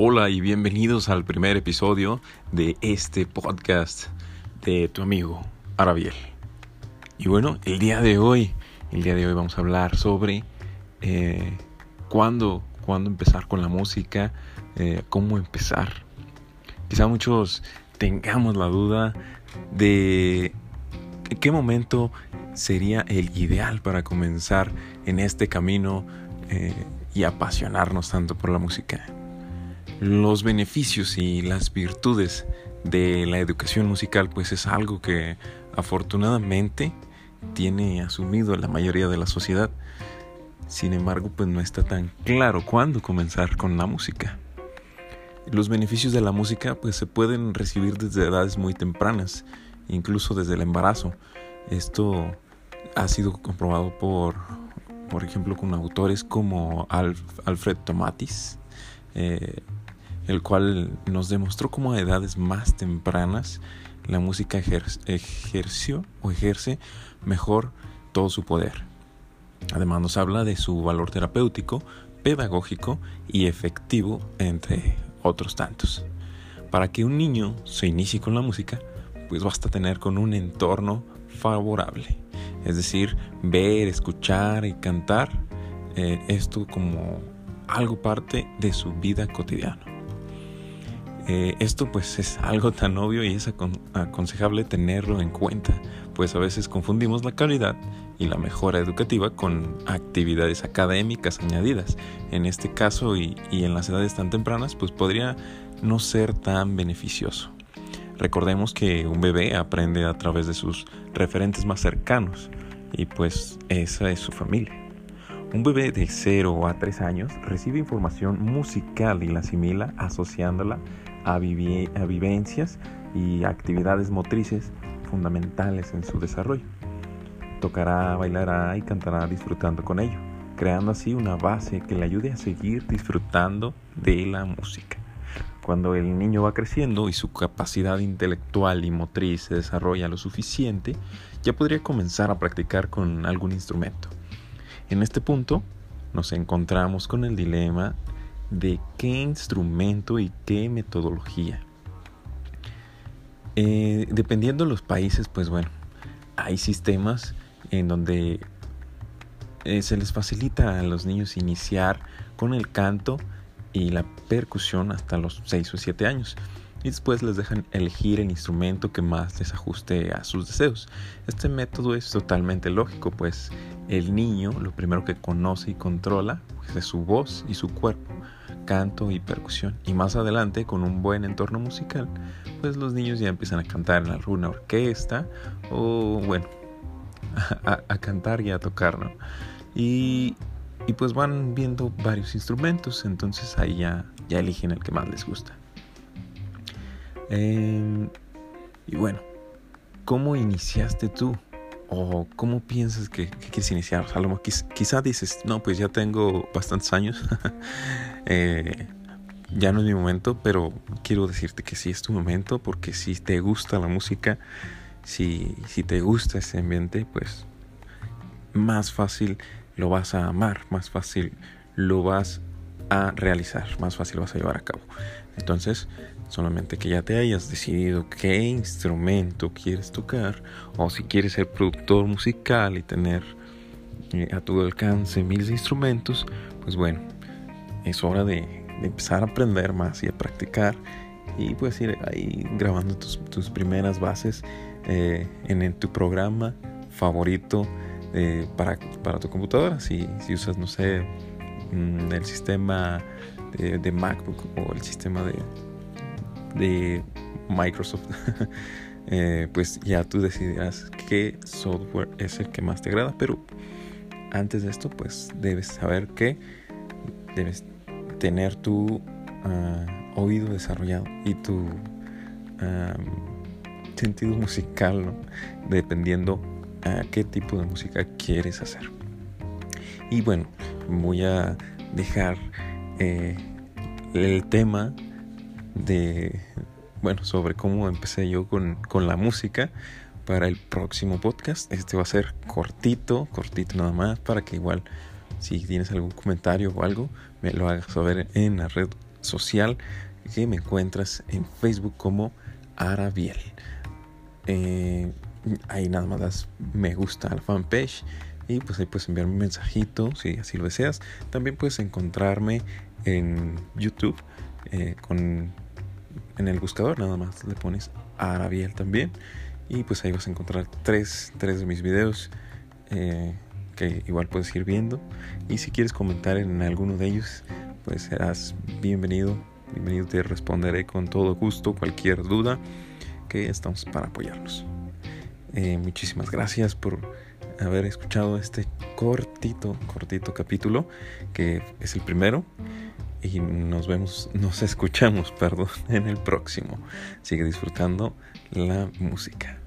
Hola y bienvenidos al primer episodio de este podcast de tu amigo Arabiel. Y bueno, el día de hoy, el día de hoy vamos a hablar sobre eh, cuándo, cuándo empezar con la música, eh, cómo empezar. Quizá muchos tengamos la duda de qué momento sería el ideal para comenzar en este camino eh, y apasionarnos tanto por la música. Los beneficios y las virtudes de la educación musical pues es algo que afortunadamente tiene asumido la mayoría de la sociedad. Sin embargo, pues no está tan claro cuándo comenzar con la música. Los beneficios de la música pues se pueden recibir desde edades muy tempranas, incluso desde el embarazo. Esto ha sido comprobado por, por ejemplo, con autores como Alfred Tomatis, eh, el cual nos demostró cómo a edades más tempranas la música ejerció o ejerce mejor todo su poder. Además nos habla de su valor terapéutico, pedagógico y efectivo, entre otros tantos. Para que un niño se inicie con la música, pues basta tener con un entorno favorable. Es decir, ver, escuchar y cantar eh, esto como algo parte de su vida cotidiana. Eh, esto pues es algo tan obvio y es aconsejable tenerlo en cuenta, pues a veces confundimos la calidad y la mejora educativa con actividades académicas añadidas. En este caso y, y en las edades tan tempranas pues podría no ser tan beneficioso. Recordemos que un bebé aprende a través de sus referentes más cercanos y pues esa es su familia. Un bebé de 0 a 3 años recibe información musical y la asimila asociándola a, vivencias y actividades motrices fundamentales en su desarrollo. Tocará, bailará y cantará disfrutando con ello, creando así una base que le ayude a seguir disfrutando de la música. Cuando el niño va creciendo y su capacidad intelectual y motriz se desarrolla lo suficiente, ya podría comenzar a practicar con algún instrumento. En este punto nos encontramos con el dilema de qué instrumento y qué metodología. Eh, dependiendo de los países, pues bueno, hay sistemas en donde eh, se les facilita a los niños iniciar con el canto y la percusión hasta los 6 o 7 años y después les dejan elegir el instrumento que más les ajuste a sus deseos. Este método es totalmente lógico, pues el niño lo primero que conoce y controla pues, es su voz y su cuerpo, canto y percusión. Y más adelante, con un buen entorno musical, pues los niños ya empiezan a cantar en alguna orquesta o bueno, a, cantar y a tocar, ¿no? Y, y, pues van viendo varios instrumentos, entonces ahí ya, ya eligen el que más les gusta. Em, y bueno, ¿cómo iniciaste tú? ¿O cómo piensas que, quieres iniciar? A lo quizá dices, no, pues ya tengo bastantes años. Eh, ya no es mi momento, pero quiero decirte que sí es tu momento, porque si te gusta la música, si, si te gusta ese ambiente, pues más fácil lo vas a amar, más fácil lo vas a realizar, más fácil vas a llevar a cabo. Entonces, solamente que ya te hayas decidido qué instrumento quieres tocar o si quieres ser productor musical y tener eh, a tu alcance miles de instrumentos, pues bueno, es hora de, empezar a aprender más y a practicar y pues ir ahí grabando tus, primeras bases eh, en, tu programa favorito eh, para, para, tu computadora. Si, usas, no sé, mm, el sistema de MacBook o el sistema de, de Microsoft, eh, pues ya tú decidirás qué software es el que más te agrada. Pero antes de esto, pues debes saber que debes tener tu ah, oído desarrollado y tu sentido musical, dependiendo a qué tipo de música quieres hacer. Y bueno, voy a dejar eh, el tema de, bueno, sobre cómo empecé yo con, con la música para el próximo podcast. Este va a ser cortito, cortito nada más, para que igual si tienes algún comentario o algo, me lo hagas saber en las redes social que me encuentras en Facebook como Arabiel. Eh, ahí nada más das me gusta al fanpage y pues ahí puedes enviarme un mensajito si así lo deseas. También puedes encontrarme en YouTube eh, con en el buscador nada más le pones Arabiel también y pues ahí vas a encontrar tres, tres de mis videos eh, que igual puedes ir viendo. Y si quieres comentar en alguno de ellos pues serás bienvenido bienvenido te responderé con todo gusto cualquier duda que estamos para apoyarnos. Eh, muchísimas gracias por haber escuchado este cortito cortito capítulo que es el primero y nos vemos, nos escuchamos, perdón, en el próximo. Sigue disfrutando la música.